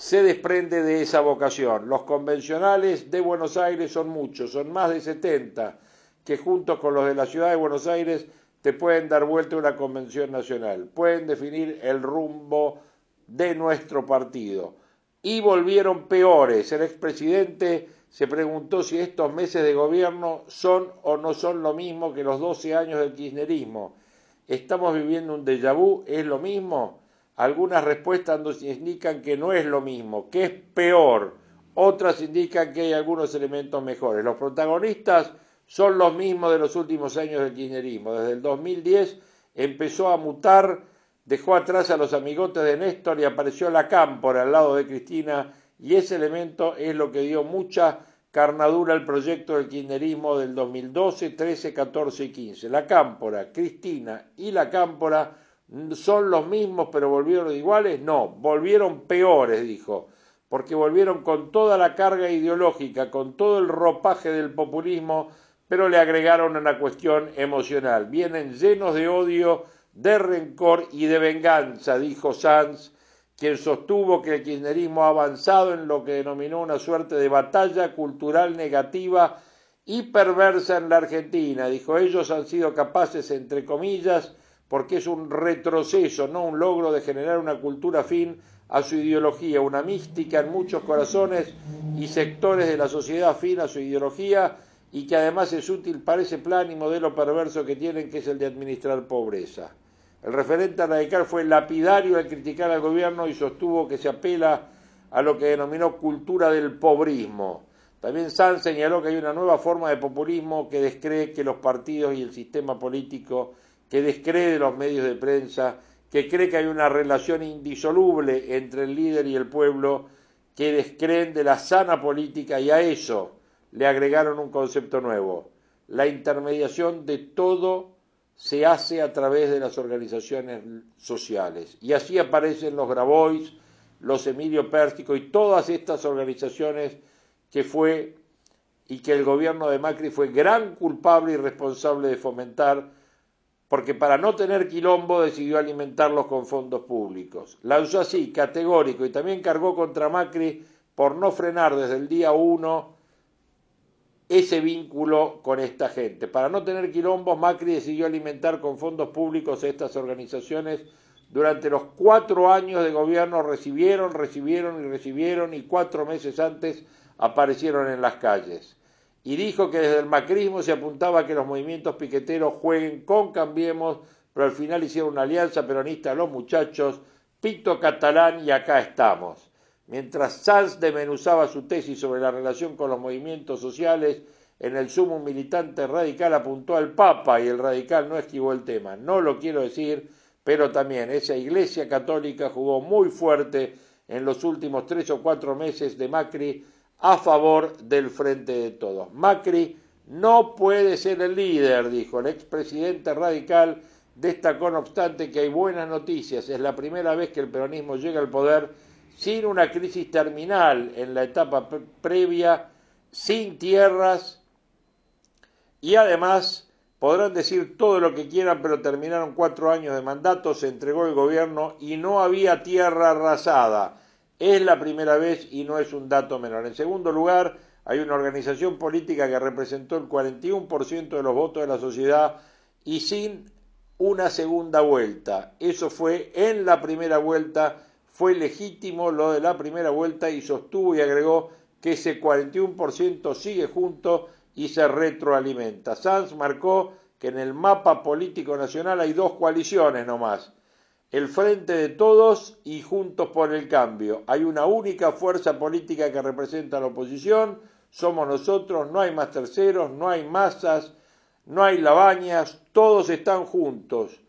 se desprende de esa vocación. Los convencionales de Buenos Aires son muchos, son más de 70, que juntos con los de la ciudad de Buenos Aires te pueden dar vuelta una convención nacional, pueden definir el rumbo de nuestro partido. Y volvieron peores. El expresidente se preguntó si estos meses de gobierno son o no son lo mismo que los 12 años del kirchnerismo. ¿Estamos viviendo un déjà vu? ¿Es lo mismo? Algunas respuestas nos indican que no es lo mismo, que es peor. Otras indican que hay algunos elementos mejores. Los protagonistas son los mismos de los últimos años del kirchnerismo. Desde el 2010 empezó a mutar, dejó atrás a los amigotes de Néstor y apareció la cámpora al lado de Cristina y ese elemento es lo que dio mucha carnadura al proyecto del kirchnerismo del 2012, 13, 14 y 15. La cámpora, Cristina y la cámpora son los mismos pero volvieron iguales. No, volvieron peores, dijo porque volvieron con toda la carga ideológica, con todo el ropaje del populismo pero le agregaron una cuestión emocional. Vienen llenos de odio, de rencor y de venganza, dijo Sanz, quien sostuvo que el kirchnerismo ha avanzado en lo que denominó una suerte de batalla cultural negativa y perversa en la Argentina. Dijo, ellos han sido capaces, entre comillas, porque es un retroceso, no un logro de generar una cultura fin a su ideología, una mística en muchos corazones y sectores de la sociedad fin a su ideología, y que además es útil para ese plan y modelo perverso que tienen, que es el de administrar pobreza. El referente radical fue lapidario al criticar al gobierno y sostuvo que se apela a lo que denominó cultura del pobrismo. También Sanz señaló que hay una nueva forma de populismo que descree que los partidos y el sistema político, que descree los medios de prensa, que cree que hay una relación indisoluble entre el líder y el pueblo, que descreen de la sana política y a eso le agregaron un concepto nuevo. La intermediación de todo se hace a través de las organizaciones sociales. Y así aparecen los Grabois, los Emilio Pértico y todas estas organizaciones que fue y que el gobierno de Macri fue gran culpable y responsable de fomentar, porque para no tener quilombo decidió alimentarlos con fondos públicos. La usó así, categórico, y también cargó contra Macri por no frenar desde el día uno ese vínculo con esta gente. Para no tener quilombos, Macri decidió alimentar con fondos públicos estas organizaciones. Durante los cuatro años de gobierno recibieron, recibieron y recibieron y cuatro meses antes aparecieron en las calles. Y dijo que desde el macrismo se apuntaba a que los movimientos piqueteros jueguen con Cambiemos, pero al final hicieron una alianza peronista a los muchachos, Pito Catalán y acá estamos. Mientras Sanz desmenuzaba su tesis sobre la relación con los movimientos sociales, en el sumo militante radical apuntó al Papa y el radical no esquivó el tema. No lo quiero decir, pero también esa Iglesia Católica jugó muy fuerte en los últimos tres o cuatro meses de Macri a favor del Frente de Todos. Macri no puede ser el líder, dijo el expresidente radical. Destacó, no obstante, que hay buenas noticias. Es la primera vez que el peronismo llega al poder sin una crisis terminal en la etapa previa, sin tierras y además podrán decir todo lo que quieran, pero terminaron cuatro años de mandato, se entregó el gobierno y no había tierra arrasada. Es la primera vez y no es un dato menor. En segundo lugar, hay una organización política que representó el 41% de los votos de la sociedad y sin una segunda vuelta. Eso fue en la primera vuelta, fue legítimo lo de la primera vuelta y sostuvo y agregó que ese 41% sigue junto y se retroalimenta. Sanz marcó que en el mapa político nacional hay dos coaliciones nomás, el Frente de Todos y Juntos por el Cambio. Hay una única fuerza política que representa a la oposición, somos nosotros, no hay más terceros, no hay masas, no hay labañas, todos están juntos.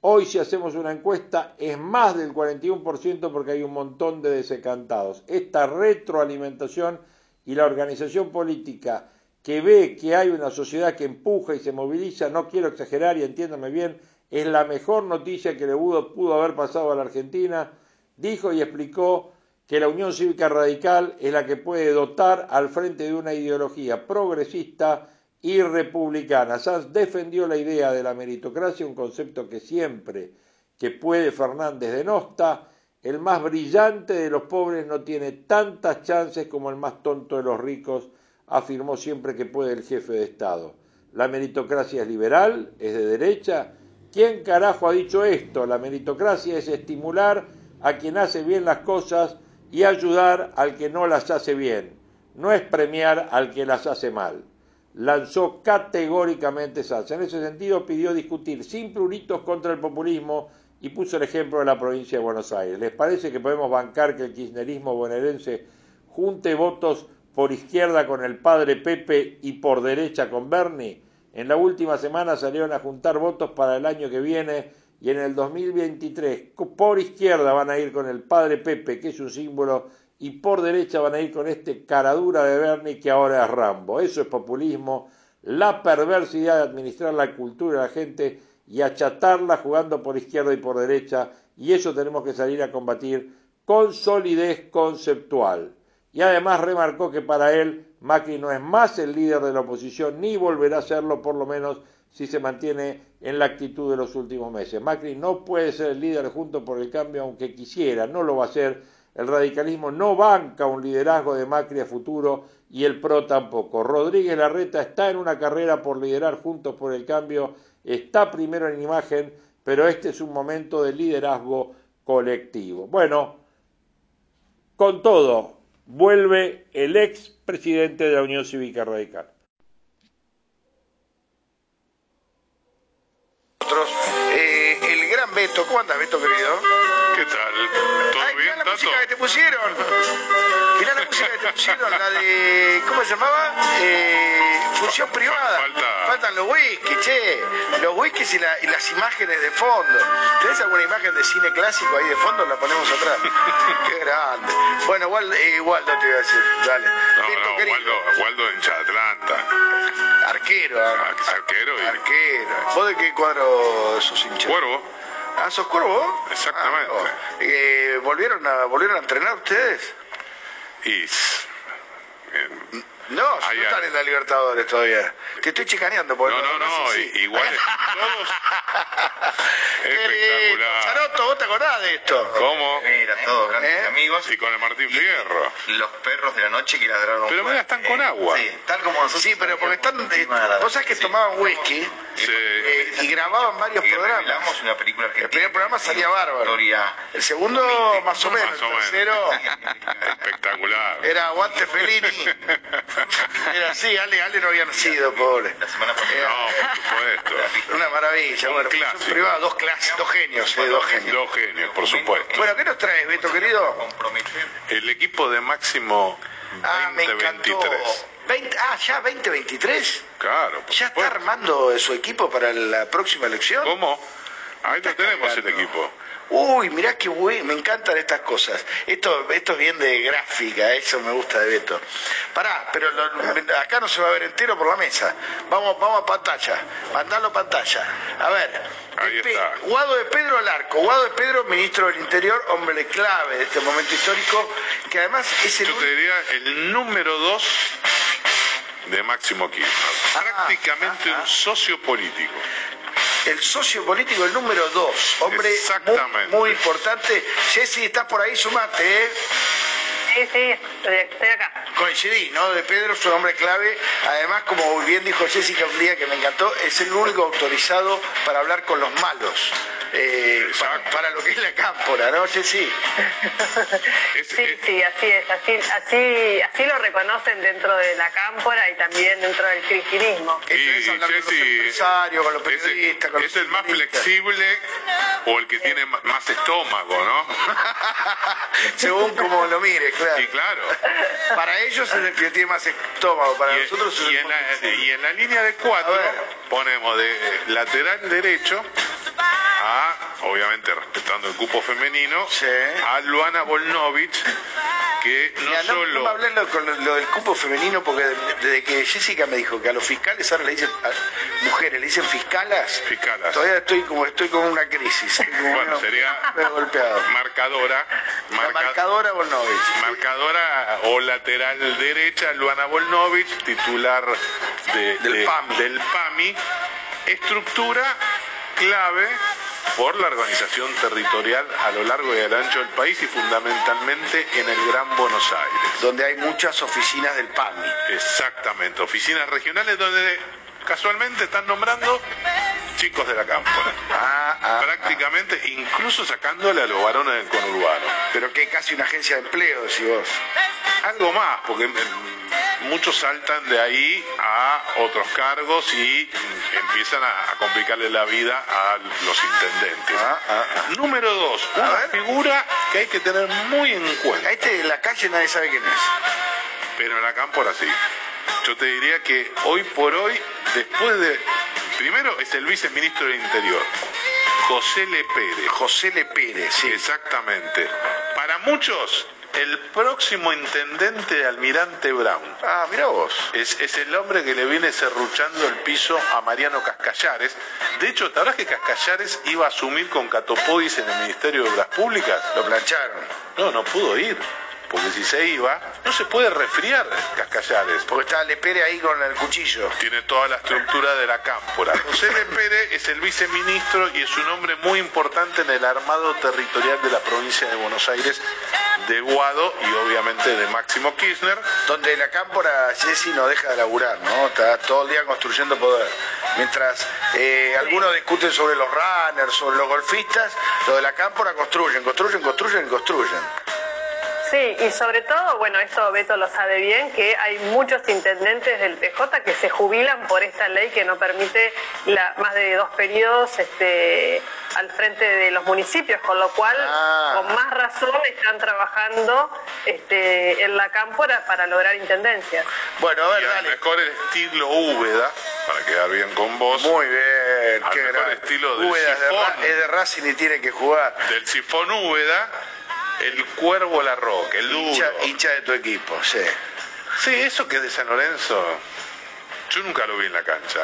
Hoy si hacemos una encuesta es más del 41% porque hay un montón de desecantados. Esta retroalimentación y la organización política que ve que hay una sociedad que empuja y se moviliza, no quiero exagerar y entiéndame bien, es la mejor noticia que le pudo, haber pasado a la Argentina, dijo y explicó que la Unión Cívica Radical es la que puede dotar al frente de una ideología progresista y republicana. Sanz defendió la idea de la meritocracia, un concepto que siempre que puede Fernández denosta, el más brillante de los pobres no tiene tantas chances como el más tonto de los ricos, afirmó siempre que puede el jefe de Estado. La meritocracia es liberal, es de derecha. ¿Quién carajo ha dicho esto? La meritocracia es estimular a quien hace bien las cosas y ayudar al que no las hace bien. No es premiar al que las hace mal lanzó categóricamente Sanz. En ese sentido pidió discutir sin pruritos contra el populismo y puso el ejemplo de la provincia de Buenos Aires. ¿Les parece que podemos bancar que el kirchnerismo bonaerense junte votos por izquierda con el padre Pepe y por derecha con Bernie? En la última semana salieron a juntar votos para el año que viene y en el 2023 por izquierda van a ir con el padre Pepe, que es un símbolo y por derecha van a ir con este caradura de Bernie que ahora es Rambo. Eso es populismo, la perversidad de administrar la cultura de la gente y achatarla jugando por izquierda y por derecha, y eso tenemos que salir a combatir con solidez conceptual. Y además remarcó que para él Macri no es más el líder de la oposición, ni volverá a serlo por lo menos si se mantiene en la actitud de los últimos meses. Macri no puede ser el líder junto por el cambio aunque quisiera, no lo va a ser el radicalismo no banca un liderazgo de Macri a futuro y el PRO tampoco. Rodríguez Larreta está en una carrera por liderar Juntos por el Cambio, está primero en imagen, pero este es un momento de liderazgo colectivo. Bueno, con todo, vuelve el ex presidente de la Unión Cívica Radical. Eh, el gran Beto, ¿cómo anda Beto querido? ¿Qué tal? la música que te pusieron. Mirá la música que te pusieron, la de. ¿Cómo se llamaba? Eh, función privada. Faltan los whisky, che. Los whiskies y, las imágenes de fondo. ¿Tenés alguna imagen de cine clásico ahí de fondo? La ponemos atrás. Qué grande. Bueno, Waldo, eh, Waldo te iba a decir. Dale. No, no, Waldo, Waldo en Atlanta. Arquero, ah, Arquero y. Arquero. ¿Vos de qué cuadro sos hincha? Cuervo. ¿Ah, sos? Exactamente. Ah, eh, ¿volvieron, a, ¿Volvieron a entrenar ustedes? Y... No, no están en la Libertadores todavía. Te estoy chicaneando. Porque no, no, no, igual todos. Espectacular. Charoto, ¿vos te acordás de esto? ¿Cómo? Mira, todos grandes ¿Eh? amigos. Y con el Martín Fierro. Los perros de la noche que ladraron. Pero mira, están con agua. Sí, tal como nosotros. Sí, pero porque están. Eh, vos sabés que tomaban whisky sí. eh, y grababan varios y programas. una película argentina. El primer programa salía bárbaro. El segundo, más o menos. Más o menos. El tercero. Espectacular. Era Aguante Fellini. Era así, Ale, Ale no había nacido, pobre. La semana pasada. No, por supuesto. Una maravilla. Un bueno, clásico. Privado, dos clases, dos genios, eh, dos genios. Dos genios, por supuesto. Bueno, ¿qué nos traes, Beto, querido? El equipo de máximo 2023. Ah, me encantó. 20, ah, ya 2023. Claro, por ¿Ya supuesto. está armando su equipo para la próxima elección? ¿Cómo? Ahí lo tenemos el equipo. Uy, mirá qué bueno, me encantan estas cosas. Esto, esto es bien de gráfica, eso me gusta de Beto. Pará, pero lo- acá no se va a ver entero por la mesa. Vamos, vamos a pantalla, mandalo a pantalla. A ver, Ahí está. Guado de Pedro al arco. Guado de Pedro, ministro del Interior, hombre clave de este momento histórico, que además es el Yo te diría el número dos de Máximo Kirchner. Ah, Prácticamente ah, ah. un socio político. El socio político, el número dos. Hombre muy, Exactamente. muy importante. Jessy, estás por ahí, sumate, ¿eh? Sí, sí, estoy, acá. Coincidí, ¿no? De Pedro es un hombre clave. Además, como bien dijo Jessica un día que me encantó, es el único autorizado para hablar con los malos. Eh, para, lo que es la cámpora, ¿no? Es- Sí, es- sí, así es, así, así, así lo reconocen dentro de la cámpora y también dentro del cristinismo. Es y hablar con los Jessy empresarios, con los es periodistas, con los es el más flexible o el que tiene más estómago, ¿no? Según como lo mires, claro. Y claro. Para ellos es el que tiene más estómago, para Y, nosotros es y el en la, más y en la línea de cuatro ponemos de lateral derecho a, obviamente respetando el cupo femenino, Sí. a Luana Volnovich, que no Mira, no, solo... no me hables lo, con lo, lo del cupo femenino porque de- desde que Jessica me dijo que a los fiscales ahora le dicen a mujeres le dicen fiscalas, Fiscalas. todavía estoy como estoy con una crisis. Como Bueno, sería golpeado. marcadora, La marca- marcadora Volnovich. marcadora o lateral derecha, Luana Volnovich, titular de- Del de- PAMI. del PAMI. Estructura clave por la organización territorial a lo largo y a lo ancho del país y fundamentalmente en el Gran Buenos Aires. donde hay muchas oficinas del PAMI. Exactamente, oficinas regionales donde casualmente están nombrando chicos de la cámpora. Ah, ah, Prácticamente, incluso sacándole a los varones del conurbano. ah. Pero que casi una agencia de empleo, decís vos. Algo más, porque mm, muchos saltan de ahí a otros cargos y empiezan a, a complicarle la vida a los intendentes. Ah, ah, ah. Número dos, una figura que hay que tener muy en cuenta, A este en la calle nadie sabe quién es. pero en la cámpora sí. Yo te diría que hoy por hoy, después de... Primero es el viceministro del Interior, José Le Pérez. José Le Pérez, sí. Exactamente. Para muchos, el próximo intendente de Almirante Brown. Ah, mira vos. Es, es el hombre que le viene serruchando el piso a Mariano Cascallares. De hecho, ¿te acuerdas que Cascallares iba a asumir con Catopodis en el Ministerio de Obras Públicas? Lo plancharon. No, no pudo ir. Porque si se iba, no se puede resfriar Cascallares. Porque está Le Pérez ahí con el cuchillo. Tiene toda la estructura de la cámpora. José Le Pérez es el viceministro y es un hombre muy importante en el armado territorial de la provincia de Buenos Aires, de Guado y obviamente de Máximo Kirchner. Donde la cámpora Jessy no deja de laburar, ¿no? Está todo el día construyendo poder. Mientras eh, algunos discuten sobre los runners, sobre los golfistas, lo de la cámpora construyen, construyen, construyen y construyen. Sí, y sobre todo, bueno, esto Beto lo sabe bien, que hay muchos intendentes del PJ que se jubilan por esta ley que no permite la- más de dos periodos este, al frente de los municipios, con lo cual, Ah. con más razón, están trabajando este, en la cámpora para lograr intendencias. Bueno, a ver, Y al dale. mejor estilo Úbeda, para quedar bien con vos, Muy bien, Al qué mejor grande. estilo del Úbeda es de, sifón. Ra- es de Racing y tiene que jugar. del sifón Úbeda, el cuervo Larroque, el duro. Hincha, hincha de tu equipo, sí. Sí, eso que es de San Lorenzo, yo nunca lo vi en la cancha.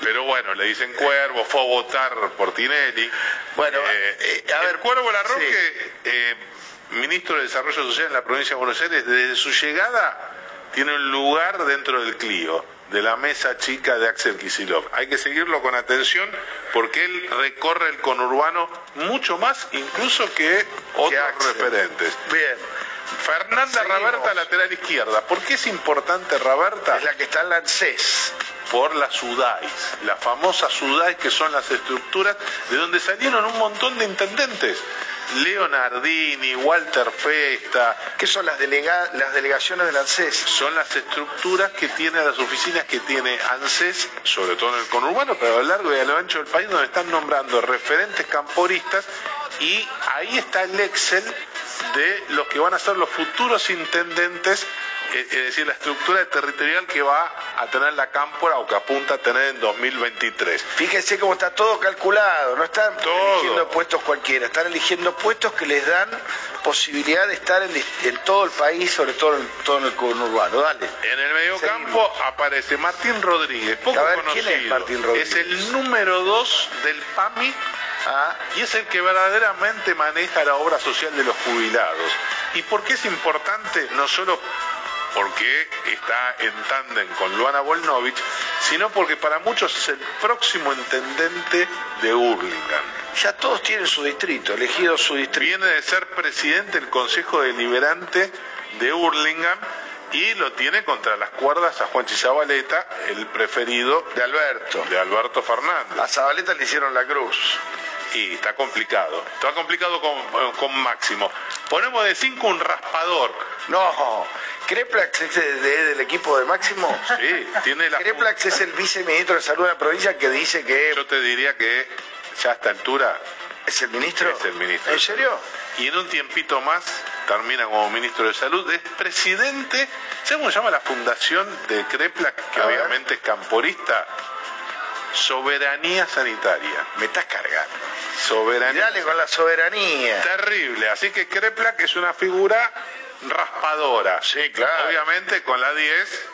Pero bueno, le dicen Cuervo, fue a votar por Tinelli. Bueno, Eh, eh, a ver, el Cuervo Larroque, sí. eh, ministro de Desarrollo Social en la provincia de Buenos Aires, desde su llegada tiene un lugar dentro del Clio, de la mesa chica de Axel Kisilov. Hay que seguirlo con atención porque él recorre el conurbano mucho más incluso que otros Axel. referentes. Bien. Fernanda Seguimos. Raberta, lateral izquierda. ¿Por qué es importante Raberta? Es la que está en la ANSES. Por las SUDAIs, las famosas SUDAIs que son las estructuras de donde salieron un montón de intendentes. Leonardini, Walter Festa, ¿Qué son las, delega- las delegaciones del ANSES? son las estructuras que tiene las oficinas que tiene ANSES, sobre todo en el conurbano, pero a lo largo y a lo ancho del país, donde están nombrando referentes camporistas y ahí está el Excel de los que van a ser los futuros intendentes es decir, la estructura territorial que va a tener la cámpora o que apunta a tener en 2023. Fíjense cómo está todo calculado, no están eligiendo puestos cualquiera, están eligiendo puestos que les dan posibilidad de estar en, todo el país, sobre todo en, todo en el conurbano. Dale. En el mediocampo aparece Martín Rodríguez, poco conocido. ¿quién es Martín Rodríguez? Es el número dos del PAMI ah. y es el que verdaderamente maneja la obra social de los jubilados. ¿Y por qué es importante? No solo porque está en tándem con Luana Volnovich, sino porque para muchos es el próximo intendente de Hurlingham. Ya todos tienen su distrito, elegido su distrito. Viene de ser presidente del Consejo Deliberante de Hurlingham y lo tiene contra las cuerdas a Juan Zabaleta, el preferido de Alberto. De Alberto Fernández. A Zabaleta le hicieron la cruz. Y está complicado. Está complicado con, con Máximo. Ponemos de cinco un raspador. No, Creplax es del equipo de Máximo. Sí, tiene la. Creplax es el viceministro de Salud de la provincia que dice que. Yo te diría que ya a esta altura. ¿Es el ministro? Es el ministro. ¿En serio? Y en un tiempito más termina como ministro de Salud. Es presidente. ¿Sabes cómo se llama la fundación de Creplax? Que obviamente es camporista. Soberanía sanitaria. Me estás cargando. Soberanía. Dale con la soberanía. Terrible. Así que Creplax es una figura raspadora. Sí, claro. Obviamente con la 10.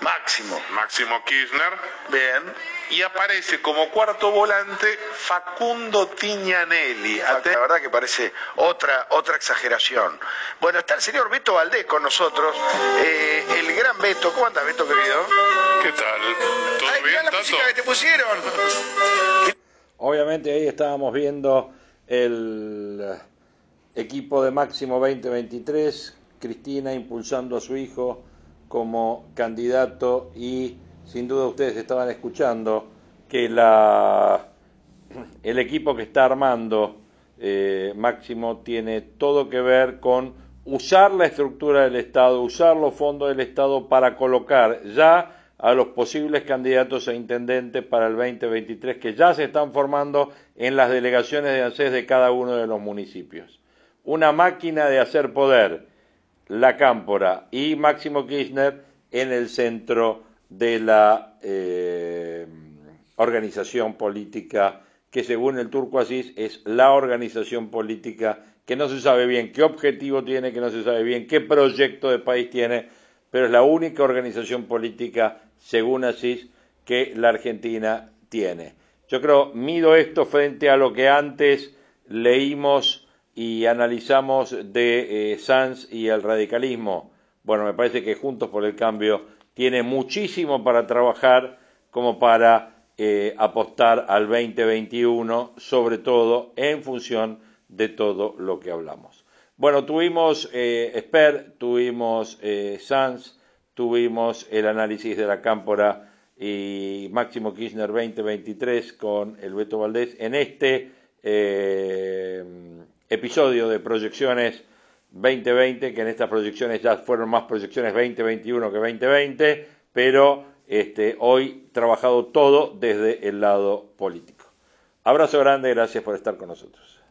Máximo. Máximo Kirchner. Bien. Y aparece como cuarto volante Facundo Tiñanelli. La verdad que parece otra, otra exageración. Bueno, está el señor Beto Valdés con nosotros. Eh, el gran Beto. ¿Cómo andas, Beto, querido? ¿Qué tal? ¿Todo Ay, bien, la música que te pusieron. Obviamente ahí estábamos viendo el equipo de Máximo 2023 Cristina impulsando a su hijo como candidato y sin duda ustedes estaban escuchando que la, el equipo que está armando eh, Máximo tiene todo que ver con usar la estructura del Estado, usar los fondos del Estado para colocar ya a los posibles candidatos a intendentes para el 2023 que ya se están formando en las delegaciones de ANSES de cada uno de los municipios. Una máquina de hacer poder la Cámpora y Máximo Kirchner en el centro de la eh, organización política que según el turco Asís es la organización política que no se sabe bien qué objetivo tiene, que no se sabe bien qué proyecto de país tiene, pero es la única organización política, según Asís, que la Argentina tiene. Yo creo, mido esto frente a lo que antes leímos y analizamos de eh, Sanz y el radicalismo, bueno, me parece que Juntos por el Cambio tiene muchísimo para trabajar como para eh, apostar al 2021, sobre todo en función de todo lo que hablamos. Bueno, tuvimos eh, Esper, tuvimos eh, Sanz, tuvimos el análisis de la Cámpora y Máximo Kirchner 2023 con el Beto Valdés en este episodio de proyecciones 2020, que en estas proyecciones ya fueron más proyecciones 2021 que 2020, pero este, hoy trabajado todo desde el lado político. Abrazo grande, gracias por estar con nosotros.